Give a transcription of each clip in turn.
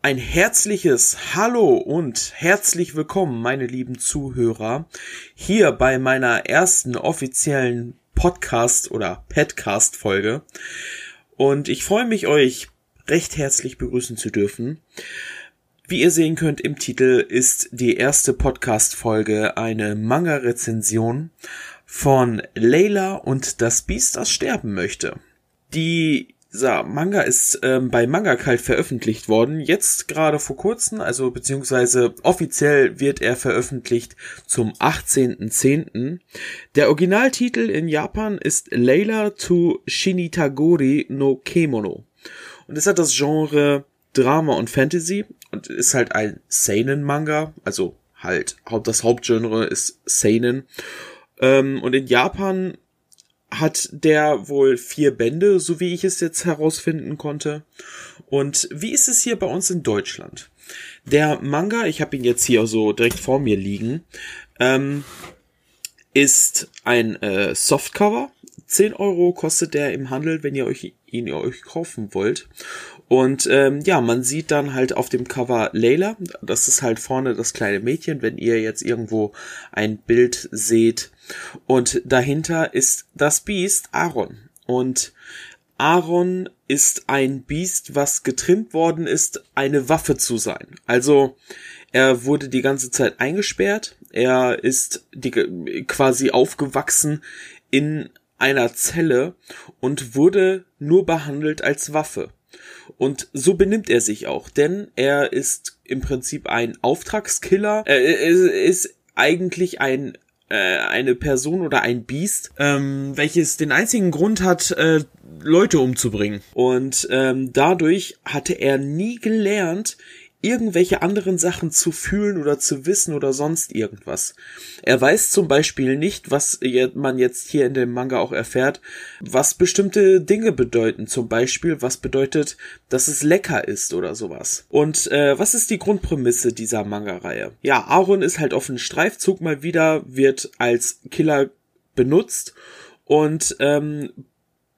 Ein herzliches Hallo und herzlich willkommen, meine lieben Zuhörer, hier bei meiner ersten offiziellen Podcast oder Podcast Folge. Und ich freue mich, euch recht herzlich begrüßen zu dürfen. Wie ihr sehen könnt im Titel ist die erste Podcast Folge eine Manga Rezension von Layla und das Biest, das sterben möchte. Die dieser Manga ist ähm, bei Manga Kalt veröffentlicht worden, jetzt gerade vor kurzem, also beziehungsweise offiziell wird er veröffentlicht zum 18.10. Der Originaltitel in Japan ist Layla to Shinitagori no Kemono. Und es hat das Genre Drama und Fantasy und ist halt ein Seinen-Manga, also halt das Hauptgenre ist Seinen. Ähm, und in Japan hat der wohl vier Bände, so wie ich es jetzt herausfinden konnte. Und wie ist es hier bei uns in Deutschland? Der Manga, ich habe ihn jetzt hier so direkt vor mir liegen, ähm, ist ein äh, Softcover. 10 Euro kostet der im Handel, wenn ihr euch ihn euch kaufen wollt. Und ähm, ja, man sieht dann halt auf dem Cover Layla. Das ist halt vorne das kleine Mädchen, wenn ihr jetzt irgendwo ein Bild seht. Und dahinter ist das Biest Aaron. Und Aaron ist ein Biest, was getrimmt worden ist, eine Waffe zu sein. Also er wurde die ganze Zeit eingesperrt. Er ist die, quasi aufgewachsen in einer Zelle und wurde nur behandelt als Waffe. Und so benimmt er sich auch, denn er ist im Prinzip ein Auftragskiller. Er ist eigentlich ein äh, eine Person oder ein Biest, ähm, welches den einzigen Grund hat, äh, Leute umzubringen. Und ähm, dadurch hatte er nie gelernt, irgendwelche anderen Sachen zu fühlen oder zu wissen oder sonst irgendwas. Er weiß zum Beispiel nicht, was man jetzt hier in dem Manga auch erfährt, was bestimmte Dinge bedeuten. Zum Beispiel, was bedeutet, dass es lecker ist oder sowas. Und äh, was ist die Grundprämisse dieser Manga-Reihe? Ja, Aaron ist halt auf einem Streifzug mal wieder, wird als Killer benutzt und ähm,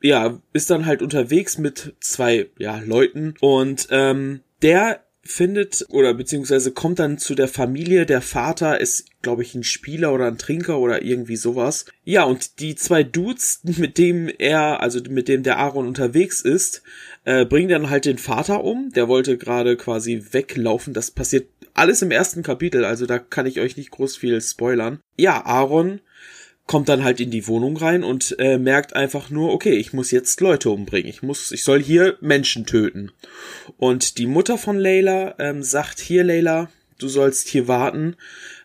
ja, ist dann halt unterwegs mit zwei ja, Leuten und ähm, der findet oder beziehungsweise kommt dann zu der Familie. Der Vater ist, glaube ich, ein Spieler oder ein Trinker oder irgendwie sowas. Ja, und die zwei Dudes, mit dem er, also mit dem der Aaron unterwegs ist, äh, bringen dann halt den Vater um. Der wollte gerade quasi weglaufen. Das passiert alles im ersten Kapitel, also da kann ich euch nicht groß viel spoilern. Ja, Aaron kommt dann halt in die Wohnung rein und äh, merkt einfach nur, okay, ich muss jetzt Leute umbringen. Ich muss, ich soll hier Menschen töten. Und die Mutter von Layla ähm, sagt, hier Layla, du sollst hier warten.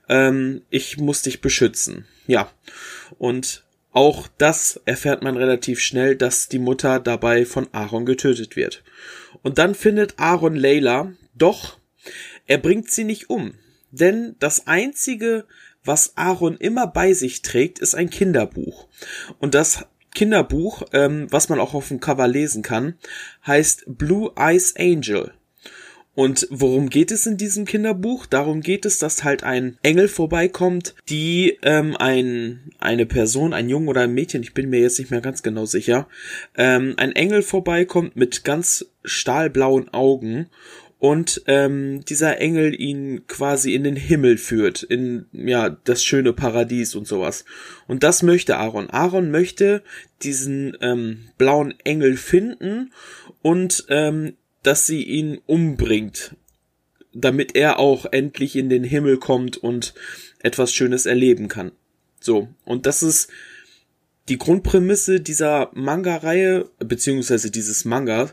Ähm, ich muss dich beschützen. Ja. Und auch das erfährt man relativ schnell, dass die Mutter dabei von Aaron getötet wird. Und dann findet Aaron Layla, doch er bringt sie nicht um. Denn das einzige, was Aaron immer bei sich trägt, ist ein Kinderbuch. Und das Kinderbuch, ähm, was man auch auf dem Cover lesen kann, heißt Blue Eyes Angel. Und worum geht es in diesem Kinderbuch? Darum geht es, dass halt ein Engel vorbeikommt, die ähm, ein, eine Person, ein Jungen oder ein Mädchen, ich bin mir jetzt nicht mehr ganz genau sicher, ähm, ein Engel vorbeikommt mit ganz stahlblauen Augen und ähm, dieser Engel ihn quasi in den Himmel führt, in ja das schöne Paradies und sowas. Und das möchte Aaron. Aaron möchte diesen ähm, blauen Engel finden und ähm, dass sie ihn umbringt, damit er auch endlich in den Himmel kommt und etwas Schönes erleben kann. So und das ist die Grundprämisse dieser Manga-Reihe, beziehungsweise dieses Manga,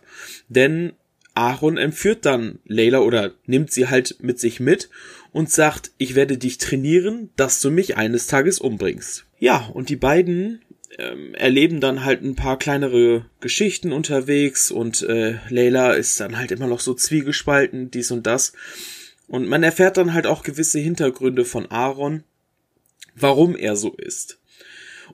denn Aaron entführt dann Layla oder nimmt sie halt mit sich mit und sagt, ich werde dich trainieren, dass du mich eines Tages umbringst. Ja, und die beiden ähm, erleben dann halt ein paar kleinere Geschichten unterwegs und äh, Layla ist dann halt immer noch so zwiegespalten, dies und das. Und man erfährt dann halt auch gewisse Hintergründe von Aaron, warum er so ist.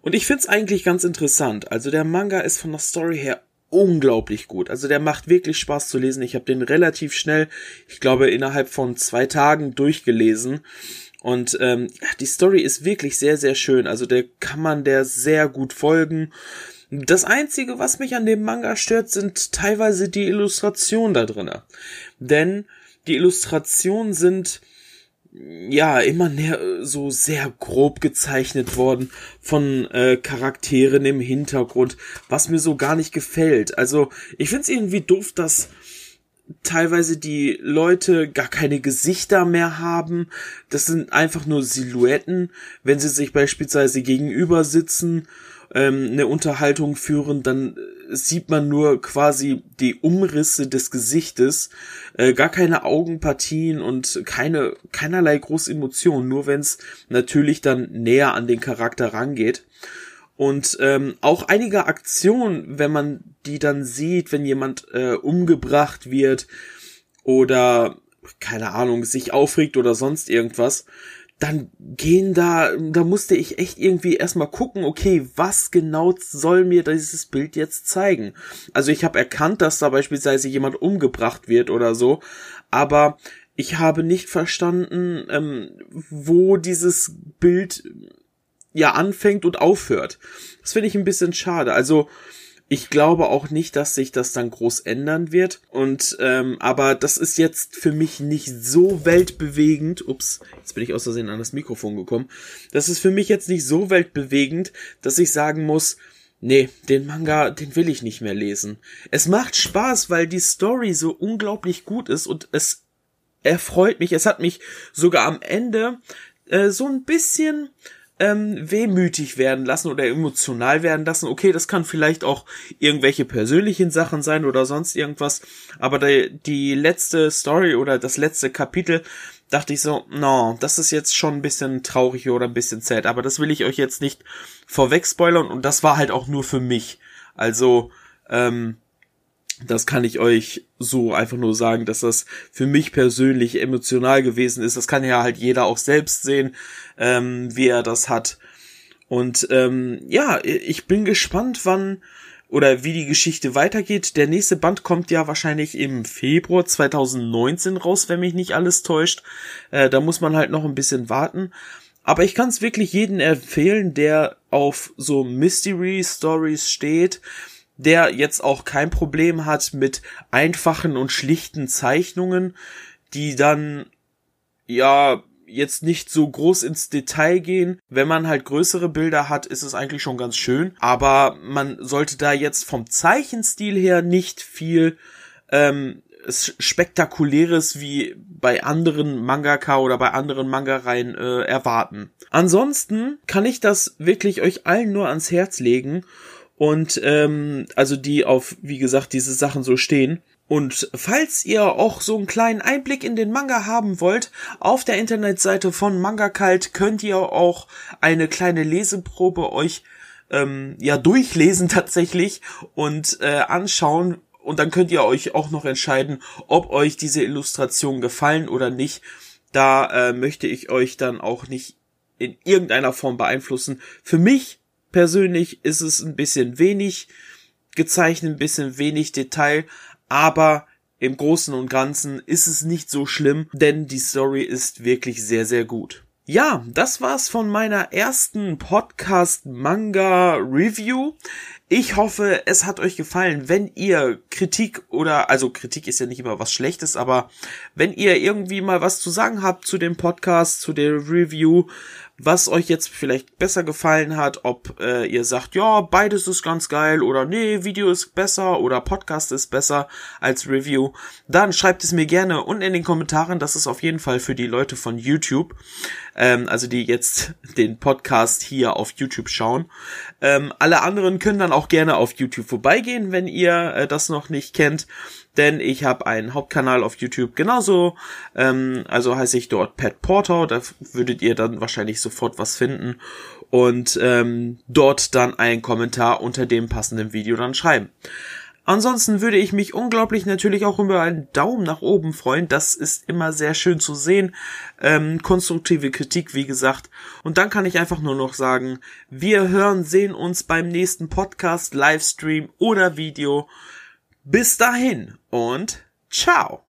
Und ich find's eigentlich ganz interessant. Also der Manga ist von der Story her unglaublich gut. Also der macht wirklich Spaß zu lesen. Ich habe den relativ schnell, ich glaube innerhalb von zwei Tagen durchgelesen. Und ähm, die Story ist wirklich sehr, sehr schön. Also der kann man der sehr gut folgen. Das Einzige, was mich an dem Manga stört, sind teilweise die Illustrationen da drinnen. Denn Die Illustrationen sind ja immer näher, so sehr grob gezeichnet worden von äh, Charakteren im Hintergrund, was mir so gar nicht gefällt. Also ich find's irgendwie doof, dass teilweise die Leute gar keine Gesichter mehr haben. Das sind einfach nur Silhouetten. Wenn sie sich beispielsweise gegenüber sitzen, ähm, eine Unterhaltung führen, dann sieht man nur quasi die Umrisse des Gesichtes, äh, gar keine Augenpartien und keine keinerlei große Emotionen, nur wenn es natürlich dann näher an den Charakter rangeht. Und ähm, auch einige Aktionen, wenn man die dann sieht, wenn jemand äh, umgebracht wird oder keine Ahnung, sich aufregt oder sonst irgendwas, dann gehen da, da musste ich echt irgendwie erstmal gucken, okay, was genau soll mir dieses Bild jetzt zeigen? Also ich habe erkannt, dass da beispielsweise jemand umgebracht wird oder so, aber ich habe nicht verstanden, ähm, wo dieses Bild ja anfängt und aufhört. Das finde ich ein bisschen schade. Also ich glaube auch nicht, dass sich das dann groß ändern wird. Und ähm, aber das ist jetzt für mich nicht so weltbewegend. Ups, jetzt bin ich aus Versehen an das Mikrofon gekommen. Das ist für mich jetzt nicht so weltbewegend, dass ich sagen muss, nee, den Manga, den will ich nicht mehr lesen. Es macht Spaß, weil die Story so unglaublich gut ist und es erfreut mich. Es hat mich sogar am Ende äh, so ein bisschen ähm, wehmütig werden lassen oder emotional werden lassen. Okay, das kann vielleicht auch irgendwelche persönlichen Sachen sein oder sonst irgendwas. Aber die, die letzte Story oder das letzte Kapitel dachte ich so, no, das ist jetzt schon ein bisschen traurig oder ein bisschen sad. Aber das will ich euch jetzt nicht vorweg spoilern und das war halt auch nur für mich. Also, ähm, das kann ich euch so einfach nur sagen, dass das für mich persönlich emotional gewesen ist. Das kann ja halt jeder auch selbst sehen, ähm, wie er das hat. Und ähm, ja, ich bin gespannt, wann oder wie die Geschichte weitergeht. Der nächste Band kommt ja wahrscheinlich im Februar 2019 raus, wenn mich nicht alles täuscht. Äh, da muss man halt noch ein bisschen warten. Aber ich kann es wirklich jedem empfehlen, der auf so Mystery Stories steht der jetzt auch kein Problem hat mit einfachen und schlichten Zeichnungen, die dann ja jetzt nicht so groß ins Detail gehen. Wenn man halt größere Bilder hat, ist es eigentlich schon ganz schön. Aber man sollte da jetzt vom Zeichenstil her nicht viel ähm, Spektakuläres wie bei anderen Mangaka oder bei anderen Mangareien äh, erwarten. Ansonsten kann ich das wirklich euch allen nur ans Herz legen und ähm, also die auf, wie gesagt, diese Sachen so stehen. Und falls ihr auch so einen kleinen Einblick in den Manga haben wollt, auf der Internetseite von Manga Kalt könnt ihr auch eine kleine Leseprobe euch ähm, ja durchlesen tatsächlich und äh, anschauen. Und dann könnt ihr euch auch noch entscheiden, ob euch diese Illustrationen gefallen oder nicht. Da äh, möchte ich euch dann auch nicht in irgendeiner Form beeinflussen. Für mich persönlich ist es ein bisschen wenig gezeichnet, ein bisschen wenig Detail, aber im Großen und Ganzen ist es nicht so schlimm, denn die Story ist wirklich sehr, sehr gut. Ja, das war's von meiner ersten Podcast Manga Review. Ich hoffe, es hat euch gefallen. Wenn ihr Kritik oder, also Kritik ist ja nicht immer was Schlechtes, aber wenn ihr irgendwie mal was zu sagen habt zu dem Podcast, zu der Review, was euch jetzt vielleicht besser gefallen hat, ob äh, ihr sagt, ja, beides ist ganz geil oder nee, Video ist besser oder Podcast ist besser als Review, dann schreibt es mir gerne unten in den Kommentaren. Das ist auf jeden Fall für die Leute von YouTube, ähm, also die jetzt den Podcast hier auf YouTube schauen. Ähm, alle anderen können dann auch gerne auf YouTube vorbeigehen, wenn ihr äh, das noch nicht kennt denn ich habe einen Hauptkanal auf YouTube genauso. Ähm, also heiße ich dort Pat Porter, da würdet ihr dann wahrscheinlich sofort was finden und ähm, dort dann einen Kommentar unter dem passenden Video dann schreiben. Ansonsten würde ich mich unglaublich natürlich auch über einen Daumen nach oben freuen. Das ist immer sehr schön zu sehen. Ähm, konstruktive Kritik, wie gesagt. Und dann kann ich einfach nur noch sagen, wir hören, sehen uns beim nächsten Podcast, Livestream oder Video. Bis dahin und ciao.